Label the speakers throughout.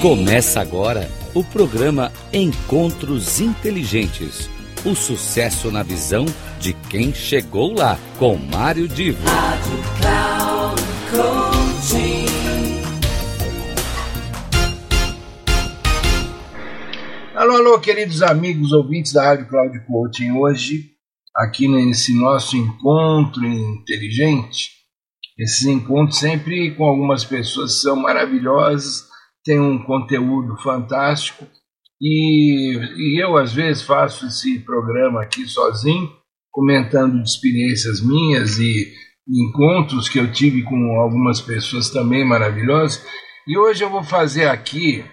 Speaker 1: Começa agora o programa Encontros Inteligentes. O sucesso na visão de quem chegou lá, com Mário Divo. Rádio Cloud.
Speaker 2: Alô, alô, queridos amigos ouvintes da Rádio Cloud Coaching. Hoje, aqui nesse nosso encontro inteligente, esses encontros sempre com algumas pessoas são maravilhosas, têm um conteúdo fantástico e, e eu às vezes faço esse programa aqui sozinho, comentando de experiências minhas e encontros que eu tive com algumas pessoas também maravilhosas. E hoje eu vou fazer aqui,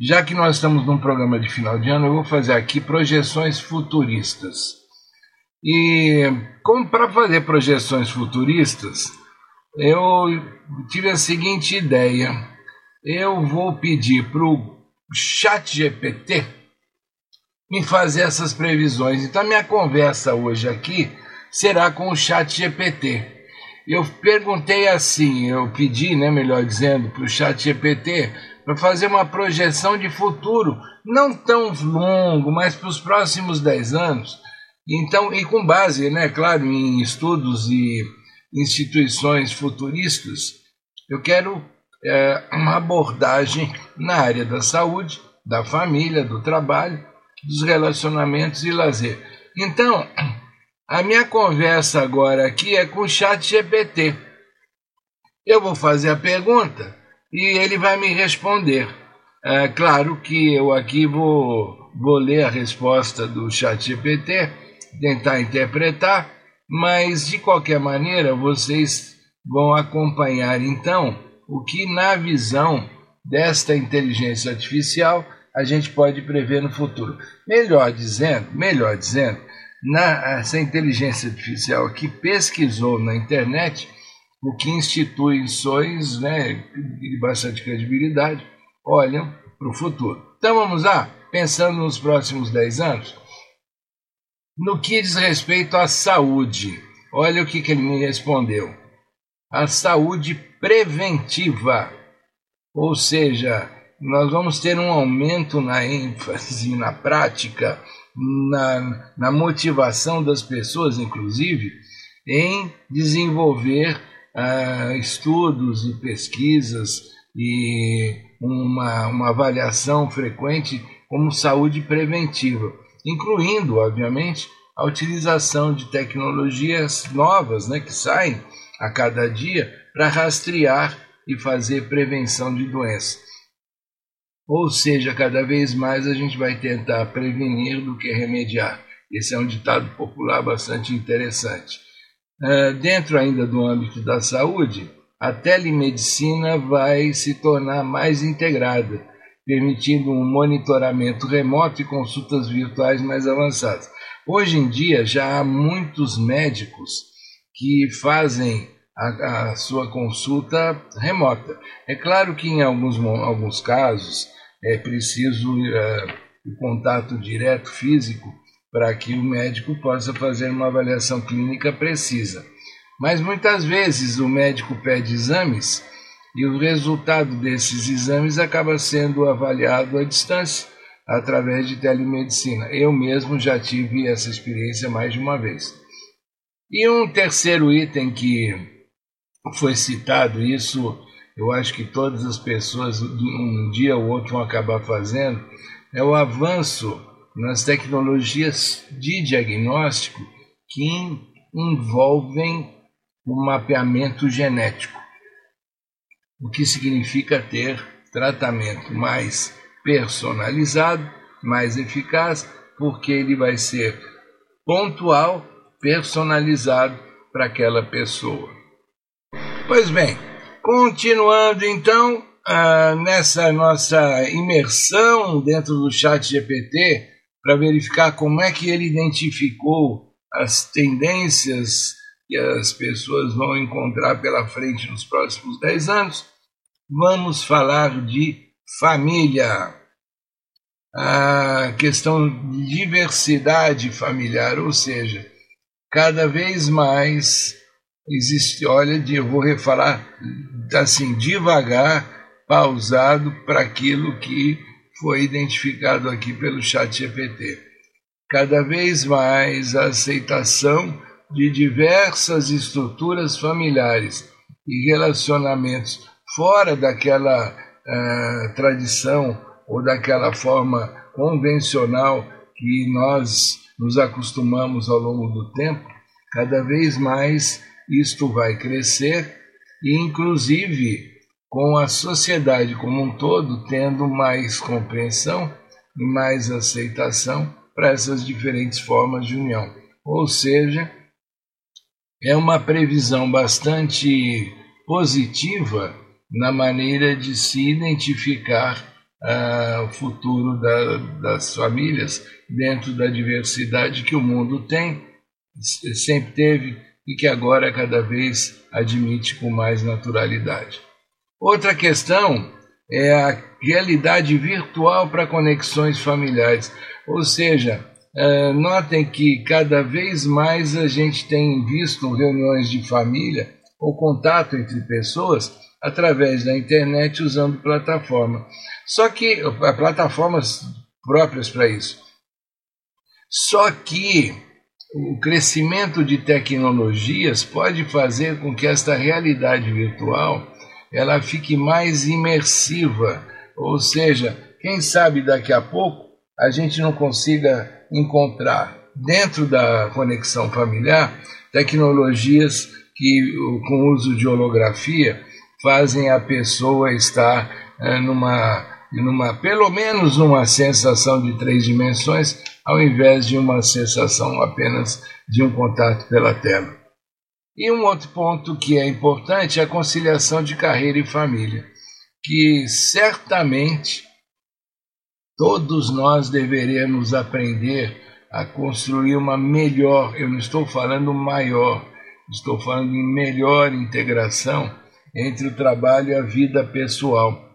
Speaker 2: já que nós estamos num programa de final de ano, eu vou fazer aqui projeções futuristas. E como para fazer projeções futuristas, eu tive a seguinte ideia. Eu vou pedir para o chat GPT me fazer essas previsões. Então, minha conversa hoje aqui será com o chat GPT. Eu perguntei assim, eu pedi, né, melhor dizendo, para o chat GPT para fazer uma projeção de futuro, não tão longo, mas para os próximos 10 anos. Então, e com base, né, claro, em estudos e instituições futuristas, eu quero é, uma abordagem na área da saúde, da família, do trabalho, dos relacionamentos e lazer. Então, a minha conversa agora aqui é com o chat GPT. Eu vou fazer a pergunta e ele vai me responder. É claro que eu aqui vou, vou ler a resposta do chat GPT, tentar interpretar, mas de qualquer maneira vocês vão acompanhar então o que na visão desta inteligência artificial a gente pode prever no futuro. Melhor dizendo, melhor dizendo, na, essa inteligência artificial que pesquisou na internet o que instituições né, de bastante credibilidade olham para o futuro. Então vamos lá, pensando nos próximos 10 anos, no que diz respeito à saúde, olha o que, que ele me respondeu. A saúde preventiva, ou seja, nós vamos ter um aumento na ênfase, na prática, na, na motivação das pessoas, inclusive, em desenvolver uh, estudos e pesquisas e uma, uma avaliação frequente como saúde preventiva, incluindo, obviamente, a utilização de tecnologias novas né, que saem a cada dia para rastrear e fazer prevenção de doenças. Ou seja, cada vez mais a gente vai tentar prevenir do que remediar. Esse é um ditado popular bastante interessante. Uh, dentro ainda do âmbito da saúde, a telemedicina vai se tornar mais integrada, permitindo um monitoramento remoto e consultas virtuais mais avançadas. Hoje em dia já há muitos médicos que fazem a, a sua consulta remota. É claro que em alguns, alguns casos é preciso uh, o contato direto físico para que o médico possa fazer uma avaliação clínica precisa. Mas muitas vezes o médico pede exames e o resultado desses exames acaba sendo avaliado à distância através de telemedicina. Eu mesmo já tive essa experiência mais de uma vez. E um terceiro item que foi citado, isso eu acho que todas as pessoas um dia ou outro vão acabar fazendo, é o avanço nas tecnologias de diagnóstico que envolvem o mapeamento genético, o que significa ter tratamento mais personalizado, mais eficaz, porque ele vai ser pontual, personalizado para aquela pessoa. Pois bem, continuando então ah, nessa nossa imersão dentro do chat GPT, para verificar como é que ele identificou as tendências que as pessoas vão encontrar pela frente nos próximos 10 anos, vamos falar de família. A questão de diversidade familiar, ou seja, cada vez mais existe, olha, eu vou refalar assim devagar pausado para aquilo que foi identificado aqui pelo chat GPT. Cada vez mais a aceitação de diversas estruturas familiares e relacionamentos fora daquela uh, tradição ou daquela forma convencional que nós nos acostumamos ao longo do tempo, cada vez mais isto vai crescer e inclusive com a sociedade como um todo tendo mais compreensão e mais aceitação para essas diferentes formas de união. Ou seja, é uma previsão bastante positiva na maneira de se identificar uh, o futuro da, das famílias dentro da diversidade que o mundo tem, sempre teve e que agora cada vez admite com mais naturalidade. Outra questão é a realidade virtual para conexões familiares, ou seja, notem que cada vez mais a gente tem visto reuniões de família ou contato entre pessoas através da internet usando plataforma. Só que plataformas próprias para isso. Só que o crescimento de tecnologias pode fazer com que esta realidade virtual ela fique mais imersiva, ou seja, quem sabe daqui a pouco a gente não consiga encontrar dentro da conexão familiar tecnologias que com uso de holografia fazem a pessoa estar numa, numa pelo menos uma sensação de três dimensões ao invés de uma sensação apenas de um contato pela tela. E um outro ponto que é importante é a conciliação de carreira e família, que certamente todos nós deveremos aprender a construir uma melhor, eu não estou falando maior, estou falando em melhor integração entre o trabalho e a vida pessoal,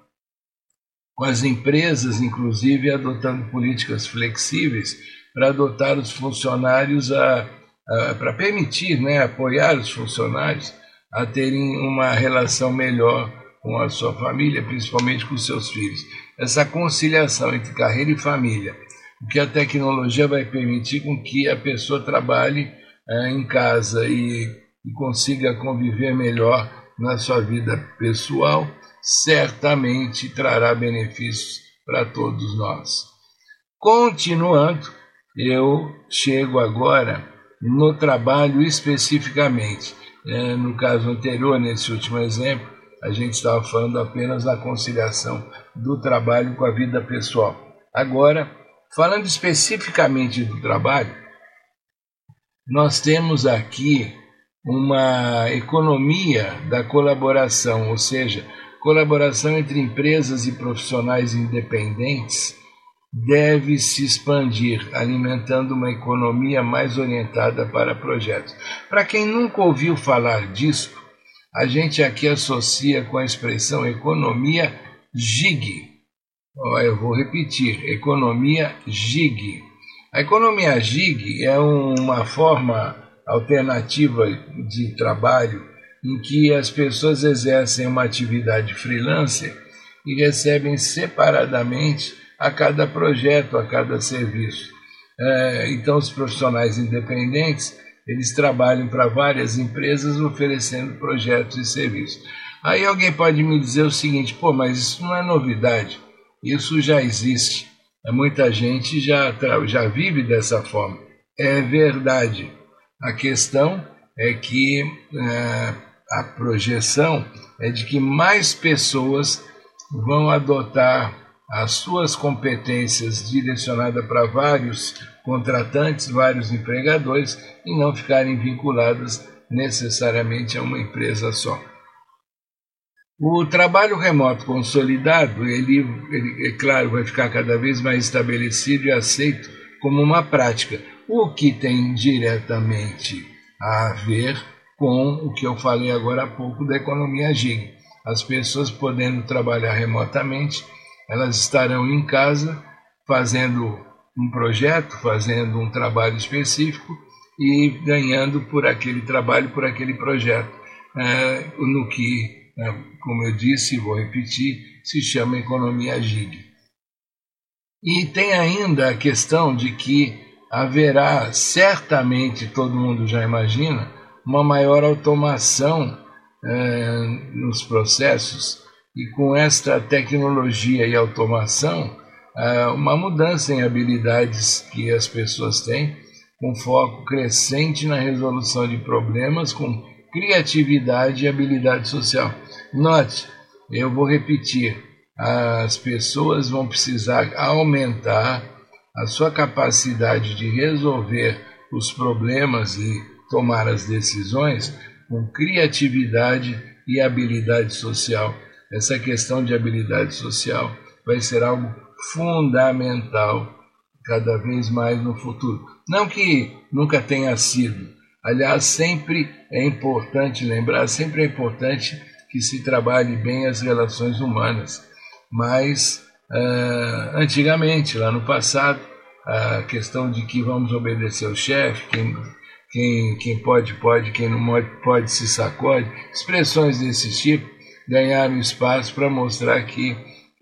Speaker 2: com as empresas, inclusive, adotando políticas flexíveis para adotar os funcionários a, a para permitir, né, apoiar os funcionários a terem uma relação melhor com a sua família, principalmente com seus filhos. Essa conciliação entre carreira e família, o que a tecnologia vai permitir com que a pessoa trabalhe eh, em casa e, e consiga conviver melhor na sua vida pessoal, certamente trará benefícios para todos nós. Continuando, eu chego agora no trabalho especificamente. no caso anterior, nesse último exemplo, a gente estava falando apenas da conciliação do trabalho com a vida pessoal. Agora, falando especificamente do trabalho, nós temos aqui uma economia da colaboração, ou seja, colaboração entre empresas e profissionais independentes deve se expandir, alimentando uma economia mais orientada para projetos. Para quem nunca ouviu falar disso, a gente aqui associa com a expressão economia GIG. Eu vou repetir, economia GIG. A economia GIG é uma forma alternativa de trabalho em que as pessoas exercem uma atividade freelancer e recebem separadamente a cada projeto, a cada serviço. então os profissionais independentes, eles trabalham para várias empresas oferecendo projetos e serviços. Aí alguém pode me dizer o seguinte, pô, mas isso não é novidade, isso já existe. Muita gente já, já vive dessa forma. É verdade. A questão é que a projeção é de que mais pessoas vão adotar as suas competências direcionadas para vários contratantes, vários empregadores e não ficarem vinculadas necessariamente a uma empresa só. O trabalho remoto consolidado, ele, ele, é claro, vai ficar cada vez mais estabelecido e aceito como uma prática, o que tem diretamente a ver com o que eu falei agora há pouco da economia gig. As pessoas podendo trabalhar remotamente, elas estarão em casa fazendo um projeto, fazendo um trabalho específico e ganhando por aquele trabalho, por aquele projeto, no que como eu disse, vou repetir, se chama economia gig. E tem ainda a questão de que haverá, certamente, todo mundo já imagina, uma maior automação nos processos e com esta tecnologia e automação, uma mudança em habilidades que as pessoas têm, com foco crescente na resolução de problemas, com criatividade e habilidade social. Note, eu vou repetir, as pessoas vão precisar aumentar a sua capacidade de resolver os problemas e tomar as decisões com criatividade e habilidade social. Essa questão de habilidade social vai ser algo fundamental cada vez mais no futuro. Não que nunca tenha sido. Aliás, sempre é importante lembrar, sempre é importante que se trabalhe bem as relações humanas. Mas, uh, antigamente, lá no passado, a questão de que vamos obedecer ao chefe, quem, quem, quem pode, pode, quem não pode, pode se sacode, expressões desse tipo ganharam espaço para mostrar que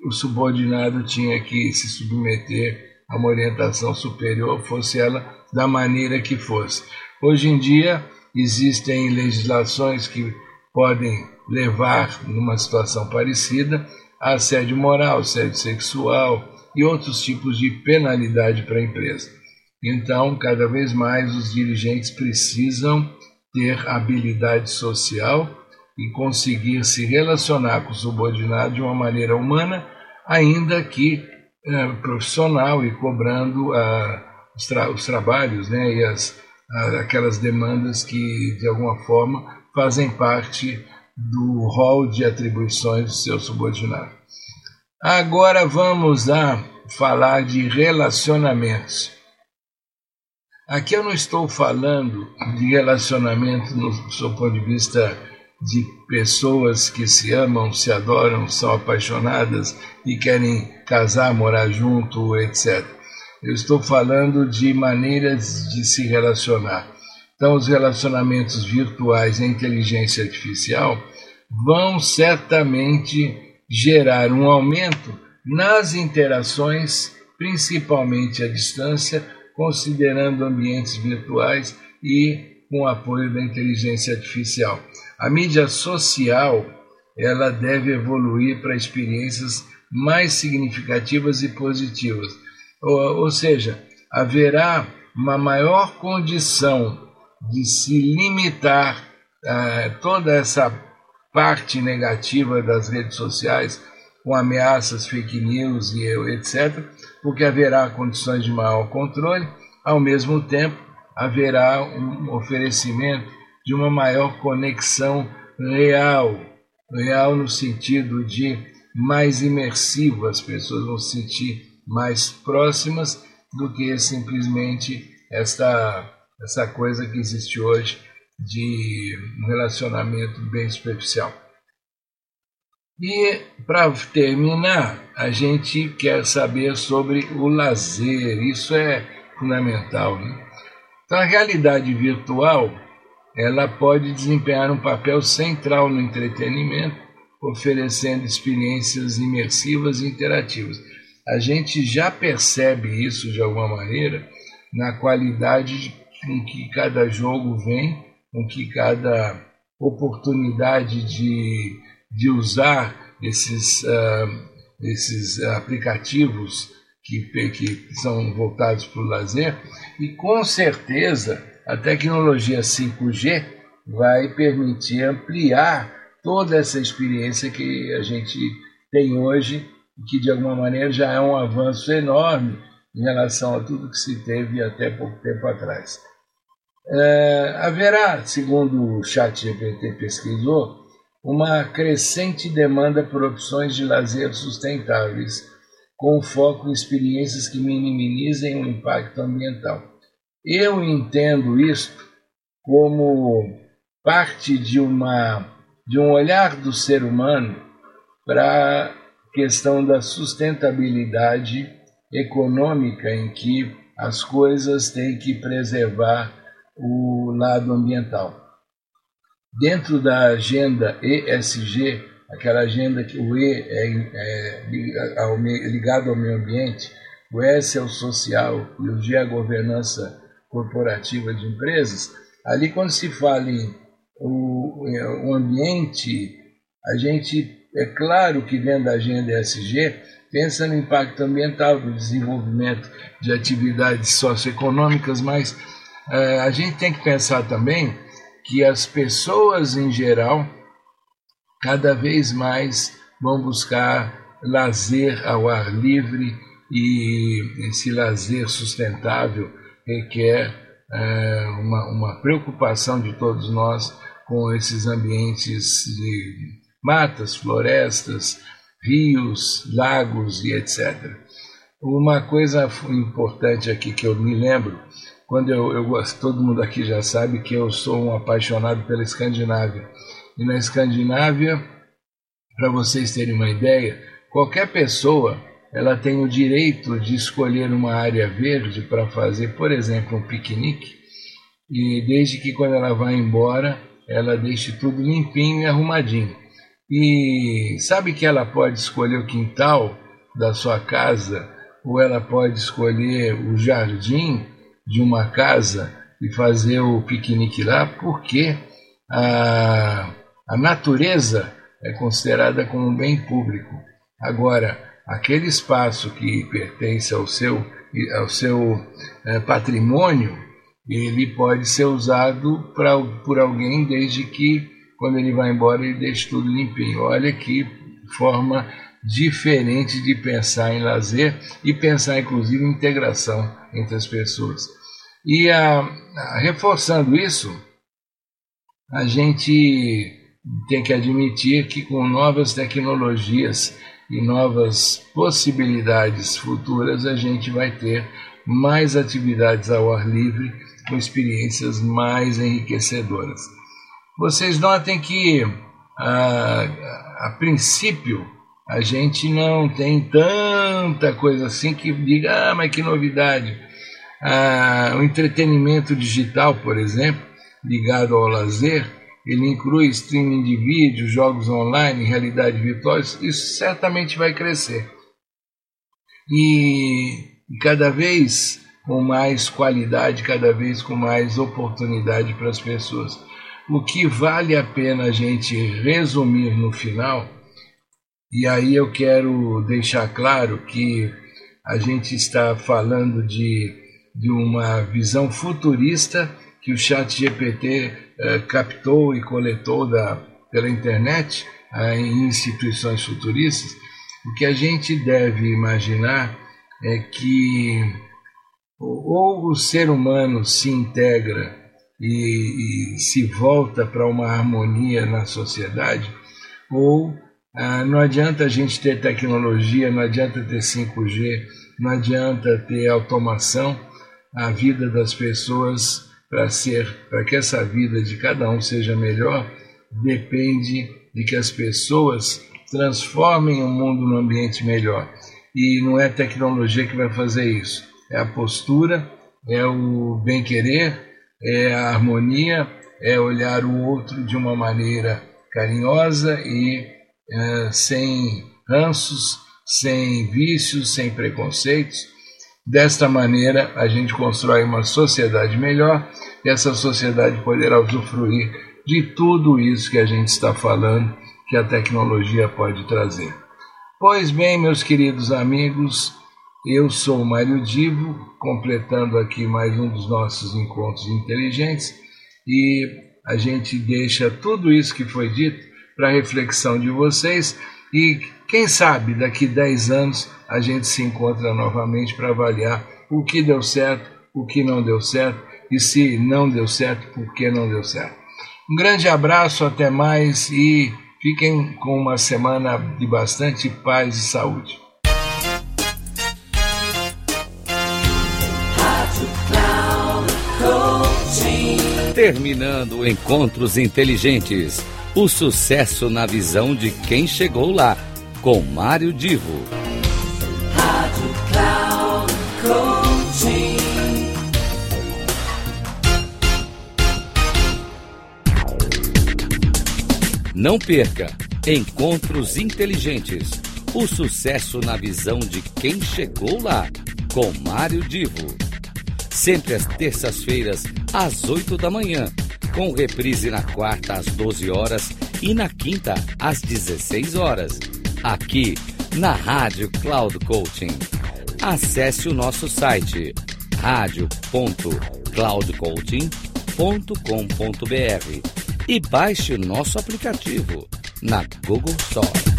Speaker 2: o subordinado tinha que se submeter a uma orientação superior, fosse ela da maneira que fosse. Hoje em dia existem legislações que podem levar numa situação parecida a assédio moral, assédio sexual e outros tipos de penalidade para a empresa. Então, cada vez mais os dirigentes precisam ter habilidade social e conseguir se relacionar com o subordinado de uma maneira humana, ainda que eh, profissional e cobrando a, os, tra os, trabalhos né, e as, a, aquelas demandas que, de alguma forma, fazem parte do rol de atribuições do seu subordinado. Agora vamos a falar de relacionamentos. Aqui eu não estou falando de relacionamento no seu ponto de vista de pessoas que se amam, se adoram, são apaixonadas e querem casar, morar junto, etc. Eu estou falando de maneiras de se relacionar. Então, os relacionamentos virtuais e a inteligência artificial vão certamente gerar um aumento nas interações, principalmente à distância, considerando ambientes virtuais e com apoio da inteligência artificial. A mídia social ela deve evoluir para experiências mais significativas e positivas. Ou, ou seja, haverá uma maior condição de se limitar uh, toda essa parte negativa das redes sociais com ameaças, fake news e etc., porque haverá condições de maior controle, ao mesmo tempo haverá um oferecimento de uma maior conexão real, real no sentido de mais imersivo, as pessoas vão se sentir mais próximas do que simplesmente esta, essa coisa que existe hoje de um relacionamento bem superficial. E para terminar, a gente quer saber sobre o lazer, isso é fundamental. Né? Então a realidade virtual ela pode desempenhar um papel central no entretenimento, oferecendo experiências imersivas e interativas. A gente já percebe isso de alguma maneira na qualidade com que cada jogo vem, com que cada oportunidade de de usar esses, uh, esses aplicativos que, que são voltados para o lazer e com certeza a tecnologia 5G vai permitir ampliar toda essa experiência que a gente tem hoje que de alguma maneira já é um avanço enorme em relação a tudo que se teve até pouco tempo atrás. Uh, haverá, segundo o chat GPT pesquisou, uma crescente demanda por opções de lazer sustentáveis, com foco em experiências que minimizem o impacto ambiental. Eu entendo isto como parte de uma de um olhar do ser humano para a questão da sustentabilidade econômica em que as coisas têm que preservar o lado ambiental. Dentro da agenda ESG, aquela agenda que o E é, é ligado ao meio ambiente, o S é o social e o G é a governança corporativa de empresas, ali quando se fala em o, o ambiente, a gente, é claro que dentro da agenda ESG, pensa no impacto ambiental, do desenvolvimento de atividades socioeconômicas, mas eh, a gente tem que pensar também que as pessoas em geral cada vez mais vão buscar lazer ao ar livre e esse lazer sustentável requer eh, uma, uma preocupação de todos nós com esses ambientes de matas, florestas, rios, lagos e etc. Uma coisa importante aqui que eu me lembro, quando eu, eu gosto, todo mundo aqui já sabe que eu sou um apaixonado pela Escandinávia. E na Escandinávia, para vocês terem uma ideia, qualquer pessoa ela tem o direito de escolher uma área verde para fazer, por exemplo, um piquenique, e desde que quando ela vai embora, ela deixe tudo limpinho e arrumadinho. E sabe que ela pode escolher o quintal da sua casa, ou ela pode escolher o jardim de uma casa e fazer o piquenique lá, porque a, a natureza é considerada como um bem público. Agora, aquele espaço que pertence ao seu, ao seu é, patrimônio, ele pode ser usado pra, por alguém desde que quando ele vai embora ele deixe tudo limpinho. Olha que forma diferente de pensar em lazer e pensar inclusive em integração entre as pessoas. E a, a, reforçando isso, a gente tem que admitir que com novas tecnologias e novas possibilidades futuras a gente vai ter mais atividades ao ar livre com experiências mais enriquecedoras. Vocês notem que a, a princípio a gente não tem tanta coisa assim que diga, ah, mas que novidade. Ah, o entretenimento digital, por exemplo, ligado ao lazer, ele inclui streaming de vídeo, jogos online, realidade virtual, isso certamente vai crescer. E, cada vez com mais qualidade, cada vez com mais oportunidade para as pessoas. O que vale a pena a gente resumir no final, e aí eu quero deixar claro que a gente está falando de, de uma visão futurista que o chat GPT eh, captou e coletou da, pela internet eh, em instituições futuristas, o que a gente deve imaginar é que ou o ser humano se integra e, e se volta para uma harmonia na sociedade, ou ah, não adianta a gente ter tecnologia, não adianta ter 5G, não adianta ter automação, a vida das pessoas para ser, para que essa vida de cada um seja melhor, depende de que as pessoas transformem o mundo num ambiente melhor. E não é tecnologia que vai fazer isso é a postura, é o bem-querer, é a harmonia, é olhar o outro de uma maneira carinhosa e é, sem ranços, sem vícios, sem preconceitos. Desta maneira, a gente constrói uma sociedade melhor e essa sociedade poderá usufruir de tudo isso que a gente está falando que a tecnologia pode trazer. Pois bem, meus queridos amigos, eu sou Mário Divo, completando aqui mais um dos nossos encontros inteligentes e a gente deixa tudo isso que foi dito para reflexão de vocês e quem sabe daqui 10 anos a gente se encontra novamente para avaliar o que deu certo, o que não deu certo e se não deu certo, por que não deu certo. Um grande abraço, até mais e fiquem com uma semana de bastante paz e saúde.
Speaker 1: Terminando Encontros Inteligentes. O sucesso na visão de quem chegou lá. Com Mário Divo. Rádio Cloud Não perca Encontros Inteligentes. O sucesso na visão de quem chegou lá, com Mário Divo. Sempre às terças-feiras, às 8 da manhã, com reprise na quarta às 12 horas e na quinta às 16 horas, aqui na Rádio Cloud Coaching. Acesse o nosso site radio.cloudcoaching.com.br e baixe o nosso aplicativo na Google Store.